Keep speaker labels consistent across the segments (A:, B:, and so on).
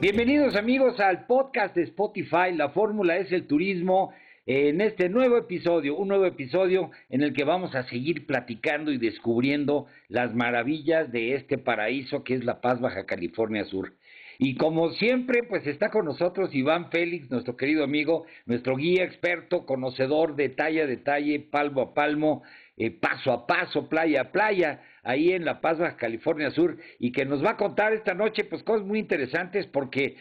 A: Bienvenidos amigos al podcast de Spotify, la fórmula es el turismo, en este nuevo episodio, un nuevo episodio en el que vamos a seguir platicando y descubriendo las maravillas de este paraíso que es La Paz, Baja California Sur. Y como siempre, pues está con nosotros Iván Félix, nuestro querido amigo, nuestro guía experto, conocedor de talla a detalle, palmo a palmo, eh, paso a paso, playa a playa, ahí en La Paz, California Sur, y que nos va a contar esta noche pues cosas muy interesantes porque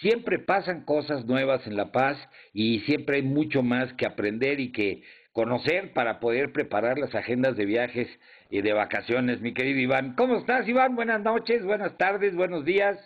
A: siempre pasan cosas nuevas en La Paz y siempre hay mucho más que aprender y que conocer para poder preparar las agendas de viajes y de vacaciones, mi querido Iván. ¿Cómo estás, Iván? Buenas noches, buenas tardes, buenos días.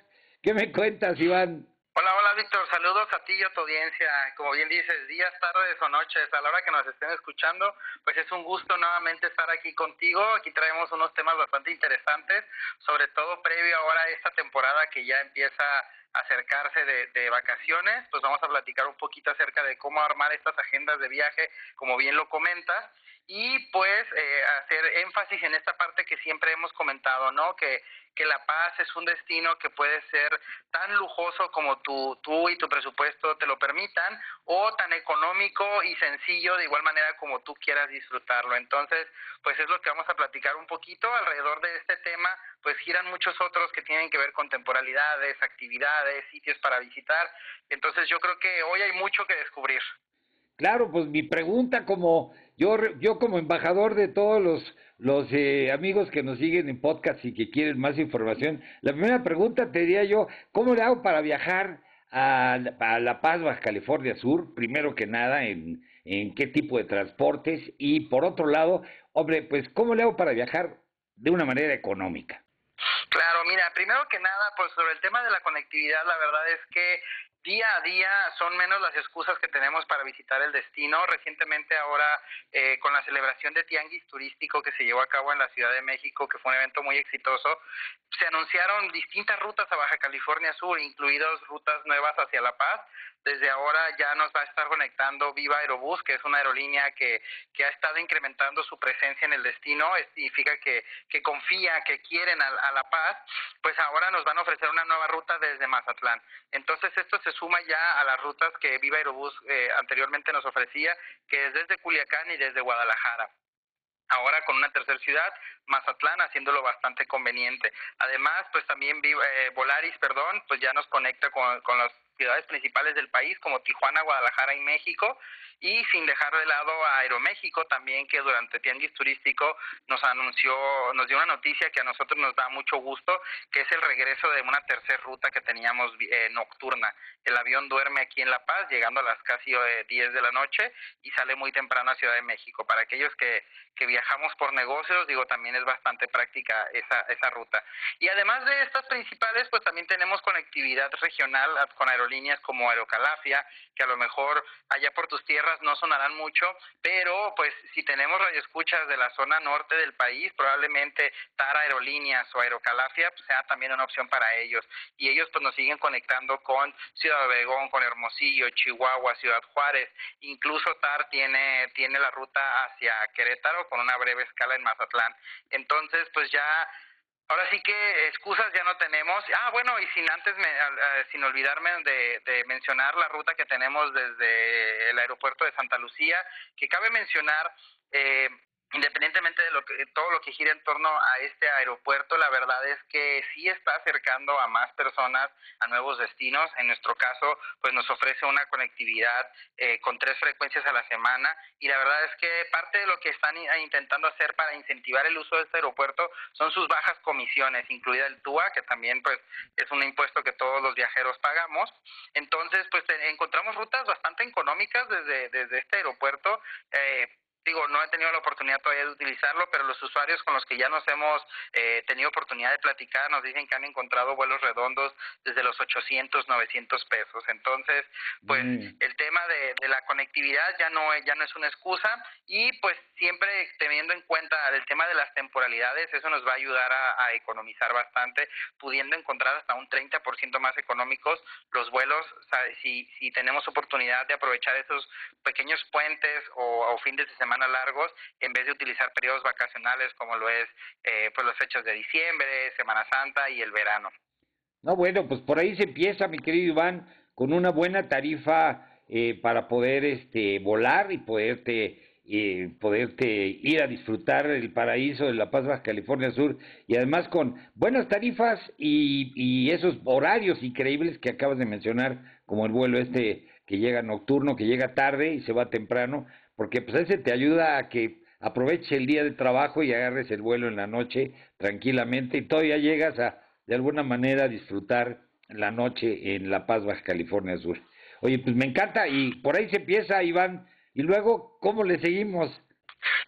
A: ¿Qué me cuentas, Iván?
B: Hola, hola Víctor, saludos a ti y a tu audiencia. Como bien dices, días, tardes o noches, a la hora que nos estén escuchando, pues es un gusto nuevamente estar aquí contigo. Aquí traemos unos temas bastante interesantes, sobre todo previo ahora a esta temporada que ya empieza a acercarse de, de vacaciones, pues vamos a platicar un poquito acerca de cómo armar estas agendas de viaje, como bien lo comentas, y pues eh, hacer énfasis en esta parte que siempre hemos comentado, ¿no? Que, que La Paz es un destino que puede ser tan lujoso como tú, tú y tu presupuesto te lo permitan, o tan económico y sencillo de igual manera como tú quieras disfrutarlo. Entonces, pues es lo que vamos a platicar un poquito alrededor de este tema, pues giran muchos otros que tienen que ver con temporalidades, actividades, sitios para visitar. Entonces yo creo que hoy hay mucho que descubrir.
A: Claro, pues mi pregunta como yo, yo como embajador de todos los, los eh, amigos que nos siguen en podcast y que quieren más información, la primera pregunta te diría yo, ¿cómo le hago para viajar a, La Paz, Baja California Sur? Primero que nada, en, en qué tipo de transportes y por otro lado, hombre, pues ¿cómo le hago para viajar de una manera económica?
B: Claro, mira, primero que nada, pues sobre el tema de la conectividad, la verdad es que día a día son menos las excusas que tenemos para visitar el destino. Recientemente ahora eh, con la celebración de Tianguis Turístico que se llevó a cabo en la Ciudad de México, que fue un evento muy exitoso, se anunciaron distintas rutas a Baja California Sur, incluidas rutas nuevas hacia La Paz. Desde ahora ya nos va a estar conectando Viva Aerobús, que es una aerolínea que, que ha estado incrementando su presencia en el destino. Significa que, que confía, que quieren a, a La Paz. Pues ahora nos van a ofrecer una nueva ruta desde Mazatlán. Entonces esto se suma ya a las rutas que Viva Aerobús eh, anteriormente nos ofrecía, que es desde Culiacán y desde Guadalajara ahora con una tercera ciudad, Mazatlán, haciéndolo bastante conveniente. Además, pues también eh, Volaris, perdón, pues ya nos conecta con, con las ciudades principales del país como Tijuana, Guadalajara y México, y sin dejar de lado a Aeroméxico también que durante Tianguis Turístico nos anunció, nos dio una noticia que a nosotros nos da mucho gusto, que es el regreso de una tercera ruta que teníamos eh, nocturna. El avión duerme aquí en La Paz, llegando a las casi eh, 10 de la noche y sale muy temprano a Ciudad de México. Para aquellos que, que viajamos por negocios, digo, también es bastante práctica esa, esa ruta. Y además de estas principales, pues también tenemos conectividad regional con aerolíneas como Aerocalafia, que a lo mejor allá por tus tierras no sonarán mucho, pero pues si tenemos radioescuchas de la zona norte del país, probablemente TAR Aerolíneas o Aerocalafia pues, sea también una opción para ellos. Y ellos pues nos siguen conectando con Ciudad Obregón, con Hermosillo, Chihuahua, Ciudad Juárez. Incluso TAR tiene, tiene la ruta hacia Querétaro con una breve escala en Mazatlán. Entonces pues ya Ahora sí que excusas ya no tenemos. Ah, bueno, y sin antes, me, sin olvidarme de, de, mencionar la ruta que tenemos desde el aeropuerto de Santa Lucía, que cabe mencionar, eh, independientemente de lo que todo lo que gira en torno a este aeropuerto, la verdad es que sí está acercando a más personas a nuevos destinos. En nuestro caso, pues nos ofrece una conectividad eh, con tres frecuencias a la semana y la verdad es que parte de lo que están intentando hacer para incentivar el uso de este aeropuerto son sus bajas comisiones, incluida el TUA, que también pues es un impuesto que todos los viajeros pagamos. Entonces, pues encontramos rutas bastante económicas desde, desde este aeropuerto. Eh, digo, no he tenido la oportunidad todavía de utilizarlo, pero los usuarios con los que ya nos hemos eh, tenido oportunidad de platicar nos dicen que han encontrado vuelos redondos desde los 800, 900 pesos. Entonces, pues mm. el tema de, la conectividad ya no, ya no es una excusa y pues siempre teniendo en cuenta el tema de las temporalidades, eso nos va a ayudar a, a economizar bastante, pudiendo encontrar hasta un 30% más económicos los vuelos, si, si tenemos oportunidad de aprovechar esos pequeños puentes o, o fines de semana largos en vez de utilizar periodos vacacionales como lo es eh, pues las fechas de diciembre, Semana Santa y el verano.
A: No, bueno, pues por ahí se empieza, mi querido Iván, con una buena tarifa eh, para poder este volar y poderte eh, poderte ir a disfrutar el paraíso de La Paz, California Sur, y además con buenas tarifas y esos horarios increíbles que acabas de mencionar, como el vuelo este que llega nocturno, que llega tarde y se va temprano, porque pues ese te ayuda a que aproveche el día de trabajo y agarres el vuelo en la noche tranquilamente y todavía llegas a de alguna manera disfrutar la noche en La Paz, Baja California Sur. Oye, pues me encanta y por ahí se empieza, Iván. Y luego, ¿cómo le seguimos?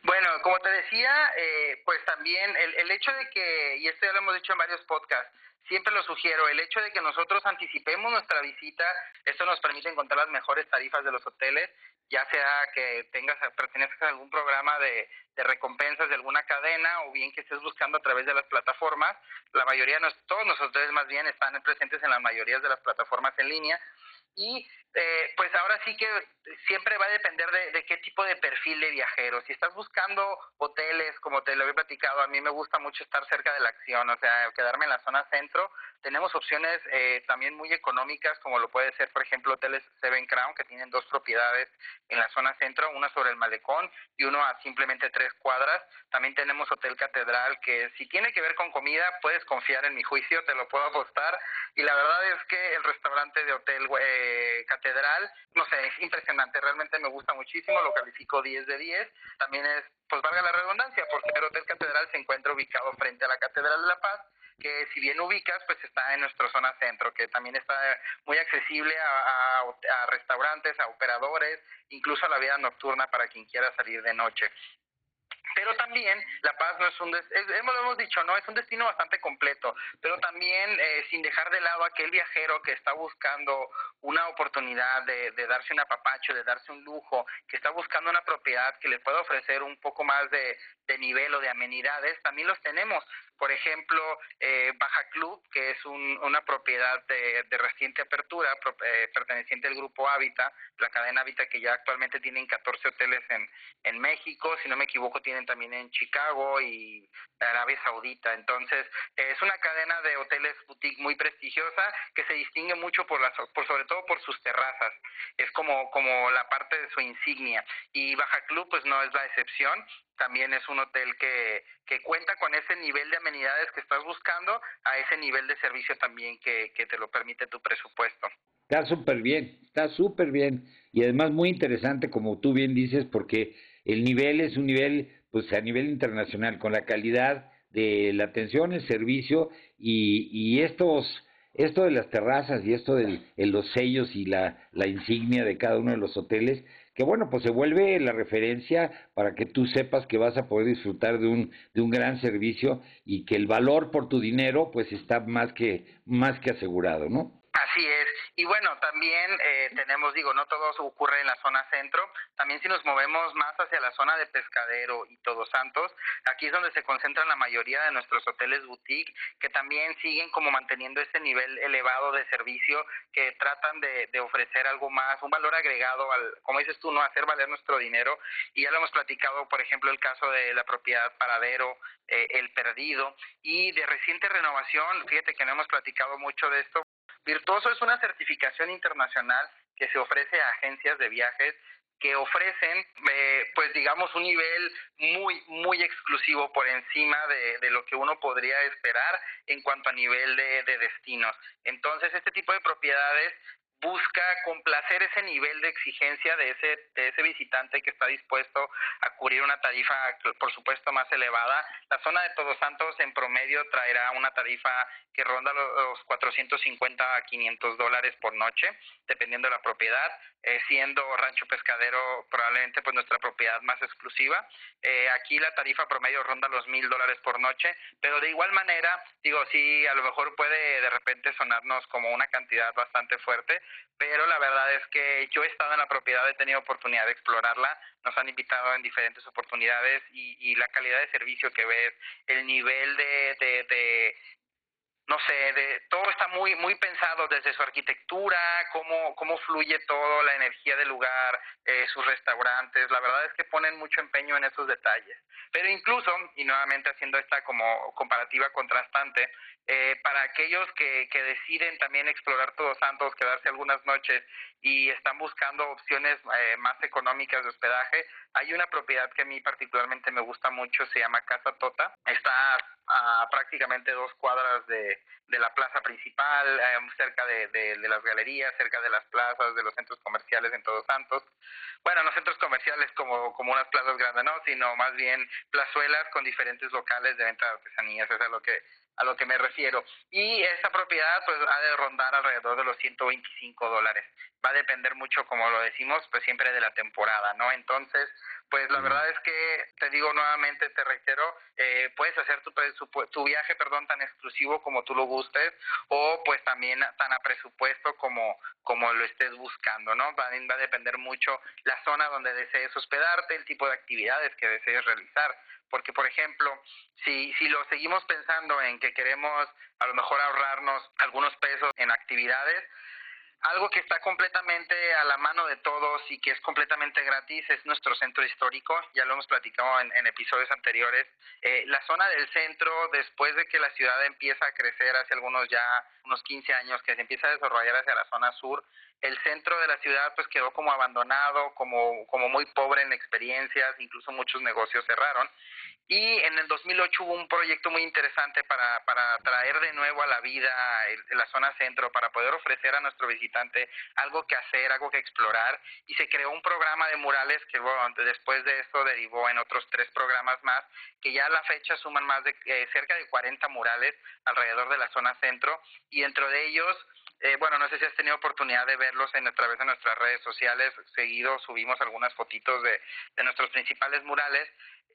B: Bueno, como te decía, eh, pues también el, el hecho de que, y esto ya lo hemos dicho en varios podcasts, siempre lo sugiero, el hecho de que nosotros anticipemos nuestra visita, esto nos permite encontrar las mejores tarifas de los hoteles, ya sea que tengas, pertenezcas a algún programa de, de recompensas de alguna cadena o bien que estés buscando a través de las plataformas. La mayoría, todos nuestros hoteles más bien están presentes en la mayoría de las plataformas en línea y eh, pues ahora sí que siempre va a depender de, qué tipo de perfil de viajero. Si estás buscando hoteles, como te lo he platicado, a mí me gusta mucho estar cerca de la acción, o sea, quedarme en la zona centro. Tenemos opciones eh, también muy económicas, como lo puede ser, por ejemplo, hoteles Seven Crown, que tienen dos propiedades en la zona centro, una sobre el malecón y uno a simplemente tres cuadras. También tenemos Hotel Catedral, que si tiene que ver con comida, puedes confiar en mi juicio, te lo puedo apostar. Y la verdad es que el restaurante de Hotel eh, Catedral, no sé, es impresionante, realmente me gusta muchísimo, lo califico 10 de 10. También es, pues valga la redundancia, porque el Hotel Catedral se encuentra ubicado frente a la Catedral de la Paz que si bien ubicas, pues está en nuestra zona centro, que también está muy accesible a, a, restaurantes, a operadores, incluso a la vida nocturna para quien quiera salir de noche pero también La Paz no es un, hemos, lo hemos dicho, no es un destino bastante completo, pero también eh, sin dejar de lado aquel viajero que está buscando una oportunidad de, de, darse un apapacho, de darse un lujo, que está buscando una propiedad que le pueda ofrecer un poco más de, de nivel o de amenidades, también los tenemos. Por ejemplo, eh, Baja Club, que es una propiedad de, reciente apertura, eh, perteneciente al grupo Habita, la cadena Habita que ya actualmente tienen 14 hoteles en, en México, si no me equivoco tienen también en Chicago y Arabia Saudita. Entonces, es una cadena de hoteles boutique muy prestigiosa que se distingue mucho por, las, por sobre todo por sus terrazas. Es como, como la parte de su insignia. Y Baja Club, pues no es la excepción también es un hotel que, que cuenta con ese nivel de amenidades que estás buscando, a ese nivel de servicio también que, que te lo permite tu presupuesto.
A: Está súper bien, está súper bien. Y además muy interesante, como tú bien dices, porque el nivel es un nivel, pues a nivel internacional, con la calidad de la atención, el servicio y, y estos esto de las terrazas y esto de los sellos y la, insignia de cada uno de los hoteles que bueno, pues se vuelve la referencia para que tú sepas que vas a poder disfrutar de un, de un gran servicio y que el valor por tu dinero pues está más que, más que asegurado, ¿no?
B: Así es. Y bueno, también eh, tenemos, digo, no todo ocurre en la zona centro, también si nos movemos más hacia la zona de Pescadero y Todos Santos, aquí es donde se concentran la mayoría de nuestros hoteles boutique, que también siguen como manteniendo ese nivel elevado de servicio, que tratan de, de ofrecer algo más, un valor agregado al, como dices tú, no hacer valer nuestro dinero. Y ya lo hemos platicado, por ejemplo, el caso de la propiedad Paradero, eh, El Perdido, y de reciente renovación, fíjate que no hemos platicado mucho de esto, Virtuoso es una certificación internacional que se ofrece a agencias de viajes que ofrecen, eh, pues digamos, un nivel muy, muy exclusivo por encima de, de, lo que uno podría esperar en cuanto a nivel de, de destinos. Entonces, este tipo de propiedades busca complacer ese nivel de exigencia de ese, de ese visitante que está dispuesto a cubrir una tarifa, por supuesto, más elevada. La zona de Todos Santos en promedio traerá una tarifa que ronda los 450 a 500 dólares por noche, dependiendo de la propiedad, eh, siendo Rancho Pescadero probablemente pues nuestra propiedad más exclusiva. Eh, aquí la tarifa promedio ronda los mil dólares por noche, pero de igual manera, digo, sí, a lo mejor puede de repente sonarnos como una cantidad bastante fuerte, pero la verdad es que yo he estado en la propiedad, he tenido oportunidad de explorarla, nos han invitado en diferentes oportunidades y, y la calidad de servicio que ves, el nivel de, de, de no sé, de, todo está muy muy pensado desde su arquitectura, cómo, cómo fluye todo, la energía del lugar, eh, sus restaurantes, la verdad es que ponen mucho empeño en esos detalles. Pero incluso, y nuevamente haciendo esta como comparativa contrastante, eh, para aquellos que, que deciden también explorar Todos Santos, quedarse algunas noches y están buscando opciones eh, más económicas de hospedaje, hay una propiedad que a mí particularmente me gusta mucho, se llama Casa Tota, está prácticamente dos cuadras de, de la plaza principal, eh, cerca de, de, de, las galerías, cerca de las plazas, de los centros comerciales en Todos Santos. Bueno, no centros comerciales como, como unas plazas grandes, no, sino más bien plazuelas con diferentes locales de venta de artesanías, eso es lo que a lo que me refiero. Y esa propiedad pues ha de rondar alrededor de los 125 dólares. Va a depender mucho, como lo decimos, pues siempre de la temporada, ¿no? Entonces, pues la verdad es que te digo nuevamente, te reitero, eh, puedes hacer tu, tu viaje, perdón, tan exclusivo como tú lo gustes o pues también tan a presupuesto como como lo estés buscando, ¿no? Va, va a depender mucho la zona donde desees hospedarte, el tipo de actividades que desees realizar, porque por ejemplo, si si lo seguimos pensando en que queremos a lo mejor ahorrarnos algunos pesos en actividades, algo que está completamente a la mano de todos y que es completamente gratis es nuestro centro histórico, ya lo hemos platicado en, episodios anteriores. Eh, la zona del centro, después de que la ciudad empieza a crecer hace algunos ya, unos 15 años, que se empieza a desarrollar hacia la zona sur, el centro de la ciudad pues quedó como abandonado, como, como muy pobre en experiencias, incluso muchos negocios cerraron. Y en el 2008 hubo un proyecto muy interesante para, para traer de nuevo a la vida la zona centro, para poder ofrecer a nuestro visitante algo que hacer, algo que explorar. Y se creó un programa de murales que bueno, después de esto derivó en otros tres programas más, que ya a la fecha suman más de eh, cerca de 40 murales alrededor de la zona centro. Y dentro de ellos eh, bueno, no sé si has tenido oportunidad de verlos en, a través de nuestras redes sociales. Seguido subimos algunas fotitos de, de nuestros principales murales.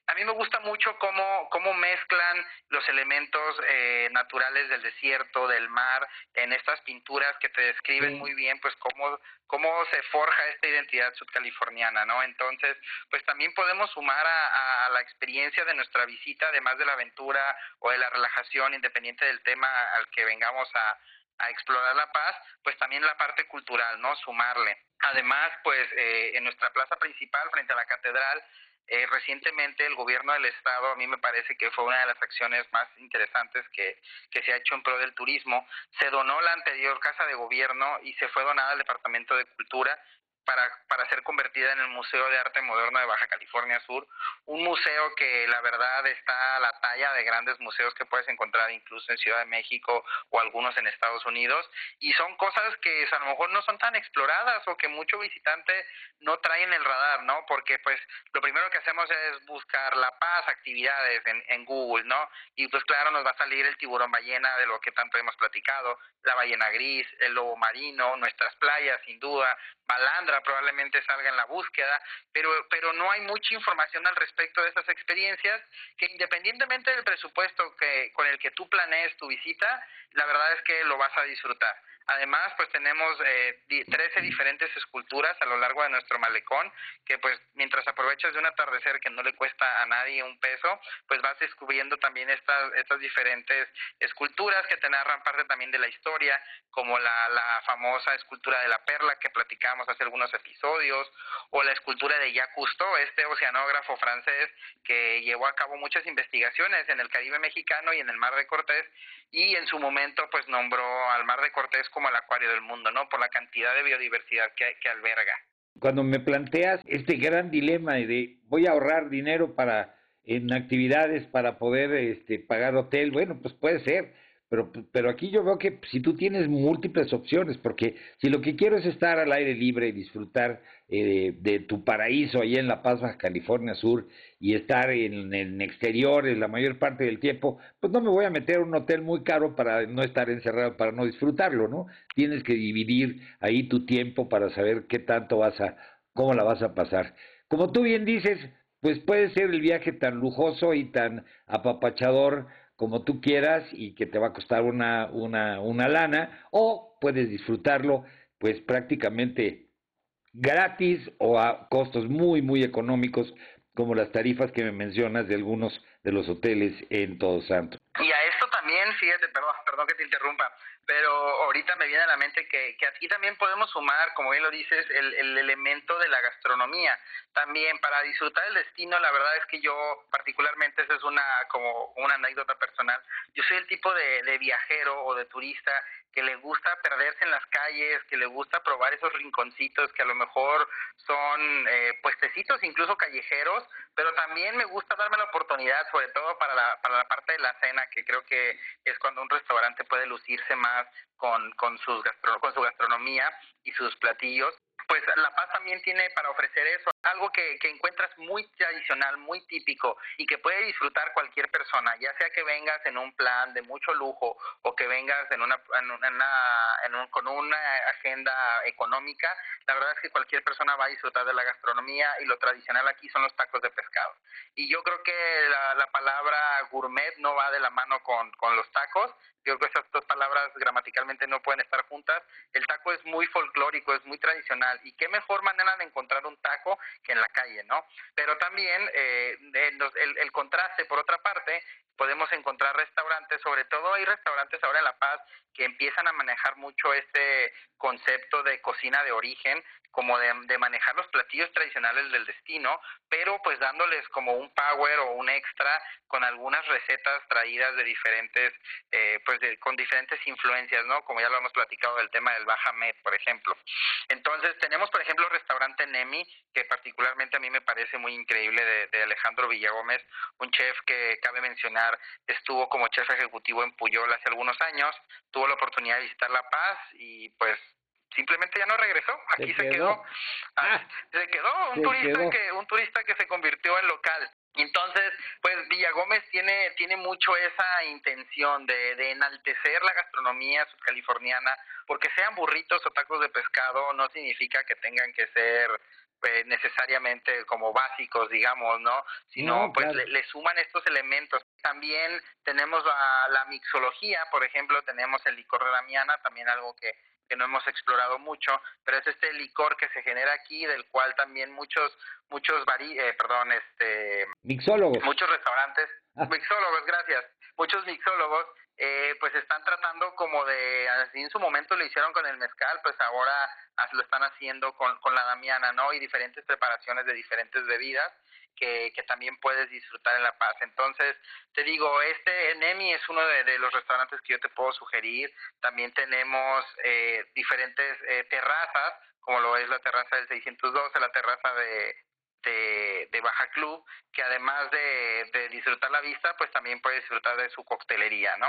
B: A mí me gusta mucho cómo, cómo mezclan los elementos eh, naturales del desierto, del mar, en estas pinturas que te describen sí. muy bien, pues cómo, cómo se forja esta identidad subcaliforniana, ¿no? Entonces, pues también podemos sumar a, a la experiencia de nuestra visita, además de la aventura o de la relajación, independiente del tema al que vengamos a, a explorar la paz, pues también la parte cultural, ¿no? Sumarle. Además, pues eh, en nuestra plaza principal, frente a la catedral, eh, recientemente el gobierno del estado, a mí me parece que fue una de las acciones más interesantes que, que se ha hecho en pro del turismo, se donó la anterior casa de gobierno y se fue donada al Departamento de Cultura para, para ser convertida en el Museo de Arte Moderno de Baja California Sur, un museo que la verdad está a la talla de grandes museos que puedes encontrar incluso en Ciudad de México o algunos en Estados Unidos, y son cosas que a lo mejor no son tan exploradas o que mucho visitante no trae en el radar, ¿no? Porque pues lo primero que hacemos es buscar La Paz, actividades en, Google, ¿no? Y pues claro, nos va a salir el tiburón ballena de lo que tanto hemos platicado, la ballena gris, el lobo marino, nuestras playas, sin duda, Balandra probablemente salga en la búsqueda, pero, pero no hay mucha información al respecto de estas experiencias que independientemente del presupuesto que, con el que tú planees tu visita, la verdad es que lo vas a disfrutar. Además, pues tenemos eh, 13 diferentes esculturas a lo largo de nuestro malecón, que pues mientras aprovechas de un atardecer que no le cuesta a nadie un peso, pues vas descubriendo también estas, estas diferentes esculturas que te narran parte también de la historia, como la, la famosa escultura de la perla que platicamos hace algunos episodios, o la escultura de Jacques Cousteau, este oceanógrafo francés que llevó a cabo muchas investigaciones en el Caribe mexicano y en el Mar de Cortés, y en su momento pues nombró al Mar de Cortés como el acuario del mundo, ¿no? Por la cantidad de biodiversidad que, alberga.
A: cuando me planteas este gran dilema de voy a ahorrar dinero para en actividades para poder este, pagar hotel, bueno, pues puede ser, pero, pero aquí yo veo que si tú tienes múltiples opciones, porque si lo que quiero es estar al aire libre y disfrutar eh, de tu paraíso allá en La Paz, Baja California Sur, y estar en, en exteriores la mayor parte del tiempo, pues no me voy a meter a un hotel muy caro para no estar encerrado, para no disfrutarlo, ¿no? Tienes que dividir ahí tu tiempo para saber qué tanto vas a, cómo la vas a pasar. Como tú bien dices, pues puede ser el viaje tan lujoso y tan apapachador como tú quieras y que te va a costar una, una, una lana, o puedes disfrutarlo pues prácticamente gratis o a costos muy, muy económicos, como las tarifas que me mencionas de algunos de los hoteles en Todos Santos.
B: Y a esto también, fíjate, perdón, perdón que te interrumpa, pero ahorita me viene a la mente que, aquí también podemos sumar, como bien lo dices, el, el elemento de la gastronomía. También para disfrutar el destino, la verdad es que yo particularmente, esa es una como una anécdota personal, yo soy el tipo de, de viajero o de turista que le gusta perderse en las calles, que le gusta probar esos rinconcitos que a lo mejor son eh, puestecitos, incluso callejeros, pero también me gusta darme la oportunidad, sobre todo para la, para la parte de la cena, que creo que es cuando un restaurante puede lucirse más con, con, sus gastro, con su gastronomía y sus platillos pues La Paz también tiene para ofrecer eso, algo que, que encuentras muy tradicional, muy típico y que puede disfrutar cualquier persona, ya sea que vengas en un plan de mucho lujo o que vengas en una, en una en un, con una agenda económica, la verdad es que cualquier persona va a disfrutar de la gastronomía y lo tradicional aquí son los tacos de pescado. Y yo creo que la, la palabra gourmet no va de la mano con, con los tacos, yo creo que esas dos palabras gramaticalmente no pueden estar juntas. El taco es muy folclórico, es muy tradicional y qué mejor manera de encontrar un taco que en la calle, ¿no? Pero también eh, el, el contraste, por otra parte, podemos encontrar restaurantes, sobre todo hay restaurantes ahora en La Paz que empiezan a manejar mucho este concepto de cocina de origen, como de, de, manejar los platillos tradicionales del destino, pero pues dándoles como un power o un extra con algunas recetas traídas de diferentes, eh, pues de, con diferentes influencias, ¿no? Como ya lo hemos platicado del tema del Bajamet, por ejemplo. Entonces tenemos, por ejemplo, el restaurante Nemi, que particularmente a mí me parece muy increíble, de, de Alejandro Villagómez, un chef que cabe mencionar, estuvo como chef ejecutivo en Puyol hace algunos años, tuvo la oportunidad de visitar La Paz y pues simplemente ya no regresó, aquí se, quedó, ah, se quedó un turista que un turista que se convirtió en local. Entonces, pues Villagómez tiene tiene mucho esa intención de, de enaltecer la gastronomía subcaliforniana, porque sean burritos o tacos de pescado no significa que tengan que ser eh, necesariamente como básicos, digamos, ¿no? Sino no, pues le, le, suman estos elementos. También tenemos la, la mixología, por ejemplo, tenemos el licor de Damiana, también algo que que no hemos explorado mucho, pero es este licor que se genera aquí, del cual también muchos, muchos, vari, eh, perdón, este...
A: Mixólogos.
B: Muchos restaurantes, ah. mixólogos, gracias, muchos mixólogos, eh, pues están tratando como de, así en su momento lo hicieron con el mezcal, pues ahora lo están haciendo con, con la damiana, ¿no? Y diferentes preparaciones de diferentes bebidas que, que también puedes disfrutar en La Paz. Entonces, te digo, este Nemi es uno de, los restaurantes que yo te puedo sugerir. También tenemos eh, diferentes eh, terrazas, como lo es la terraza del 612, la terraza de, de, Baja Club, que además de, de, disfrutar la vista, pues también puedes disfrutar de su coctelería, ¿no?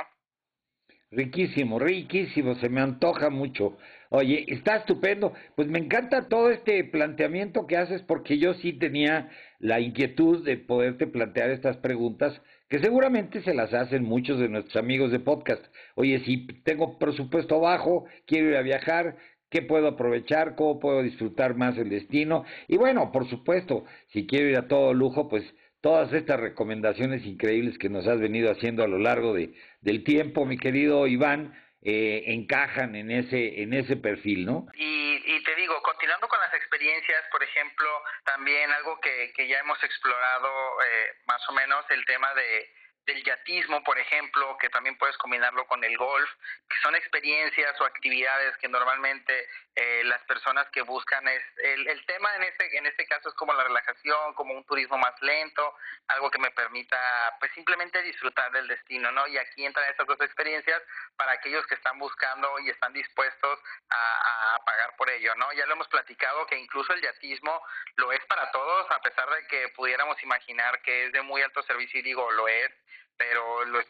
A: Riquísimo, riquísimo, se me antoja mucho. Oye, está estupendo. Pues me encanta todo este planteamiento que haces porque yo sí tenía la inquietud de poderte plantear estas preguntas que seguramente se las hacen muchos de nuestros amigos de podcast. Oye, si tengo presupuesto bajo, quiero ir a viajar, ¿qué puedo aprovechar? ¿Cómo puedo disfrutar más el destino? Y bueno, por supuesto, si quiero ir a todo lujo, pues todas estas recomendaciones increíbles que nos has venido haciendo a lo largo de, del tiempo, mi querido Iván, eh, encajan en ese en ese perfil, ¿no?
B: Y, y te digo, continuando con las experiencias, por ejemplo, también algo que, que ya hemos explorado eh, más o menos el tema de del yatismo, por ejemplo, que también puedes combinarlo con el golf, que son experiencias o actividades que normalmente eh, las personas que buscan es el, el tema en este en este caso es como la relajación, como un turismo más lento, algo que me permita pues simplemente disfrutar del destino, ¿no? Y aquí entran estas dos experiencias para aquellos que están buscando y están dispuestos a, a pagar por ello, ¿no? Ya lo hemos platicado que incluso el yatismo lo es para todos, a pesar de que pudiéramos imaginar que es de muy alto servicio y digo lo es, pero lo,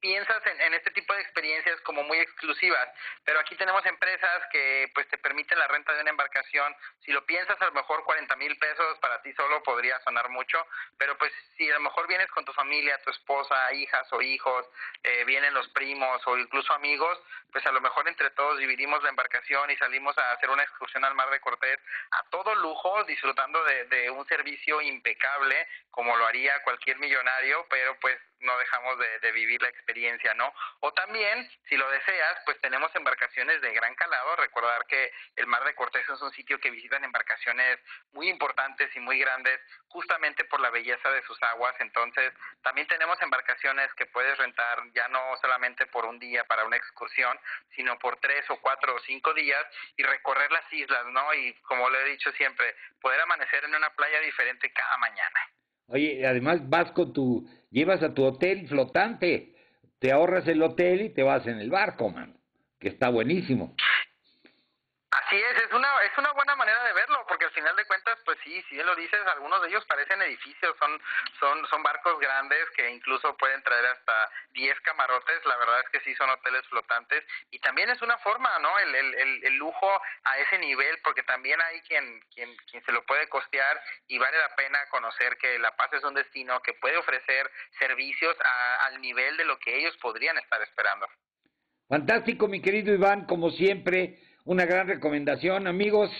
B: piensas en, en, este tipo de experiencias como muy exclusivas, pero aquí tenemos empresas que pues te permiten la renta de una embarcación, si lo piensas a lo mejor 40 mil pesos para ti solo podría sonar mucho, pero pues si a lo mejor vienes con tu familia, tu esposa, hijas o hijos, eh, vienen los primos o incluso amigos, pues a lo mejor entre todos dividimos la embarcación y salimos a hacer una excursión al Mar de Cortés a todo lujo, disfrutando de, de un servicio impecable como lo haría cualquier millonario, pero pues no dejamos de, de, vivir la experiencia, ¿no? O también, si lo deseas, pues tenemos embarcaciones de gran calado. Recordar que el Mar de Cortés es un sitio que visitan embarcaciones muy importantes y muy grandes, justamente por la belleza de sus aguas. Entonces, también tenemos embarcaciones que puedes rentar ya no solamente por un día para una excursión, sino por tres o cuatro o cinco días y recorrer las islas, ¿no? Y como lo he dicho siempre, poder amanecer en una playa diferente cada mañana.
A: Oye, además vas con tu, llevas a tu hotel flotante, te ahorras el hotel y te vas en el barco, man, que está buenísimo.
B: Así es, es una, es una buena manera de verlo, final de cuentas, pues sí, si bien lo dices, algunos de ellos parecen edificios, son, son, son barcos grandes que incluso pueden traer hasta 10 camarotes, la verdad es que sí son hoteles flotantes, y también es una forma, ¿no? El, el, el, lujo a ese nivel, porque también hay quien, quien, quien se lo puede costear y vale la pena conocer que La Paz es un destino que puede ofrecer servicios a, al nivel de lo que ellos podrían estar esperando.
A: Fantástico, mi querido Iván, como siempre una gran recomendación, amigos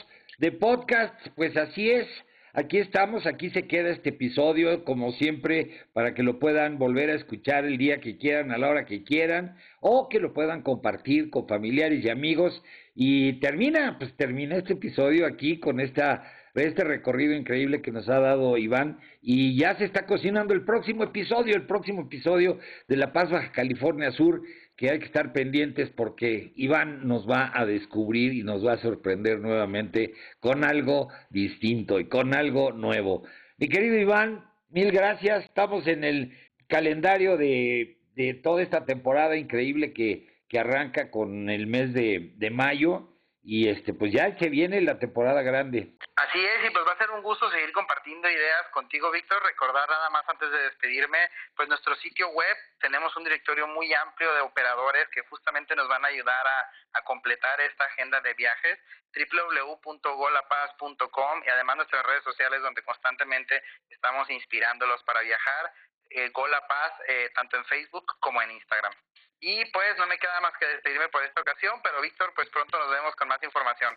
A: de podcast, pues así es. Aquí estamos, aquí se queda este episodio, como siempre, para que lo puedan volver a escuchar el día que quieran, a la hora que quieran, o que lo puedan compartir con familiares y amigos. Y termina, pues termina este episodio aquí con esta este recorrido increíble que nos ha dado Iván y ya se está cocinando el próximo episodio, el próximo episodio de La Paz Baja California Sur que hay que estar pendientes porque Iván nos va a descubrir y nos va a sorprender nuevamente con algo distinto y con algo nuevo. Mi querido Iván, mil gracias. Estamos en el calendario de, de toda esta temporada increíble que, que arranca con el mes de, de mayo y este pues ya se viene la temporada grande.
B: Así es, y pues va a ser un gusto seguir compartiendo ideas contigo, Víctor. Recordar nada más antes de despedirme, pues nuestro sitio web, tenemos un directorio muy amplio de operadores que justamente nos van a ayudar a, completar esta agenda de viajes, www.golapaz.com y además nuestras redes sociales donde constantemente estamos inspirándolos para viajar, eh, Golapaz, eh, tanto en Facebook como en Instagram. Y pues no me queda más que despedirme por esta ocasión, pero Víctor, pues pronto nos vemos con más información.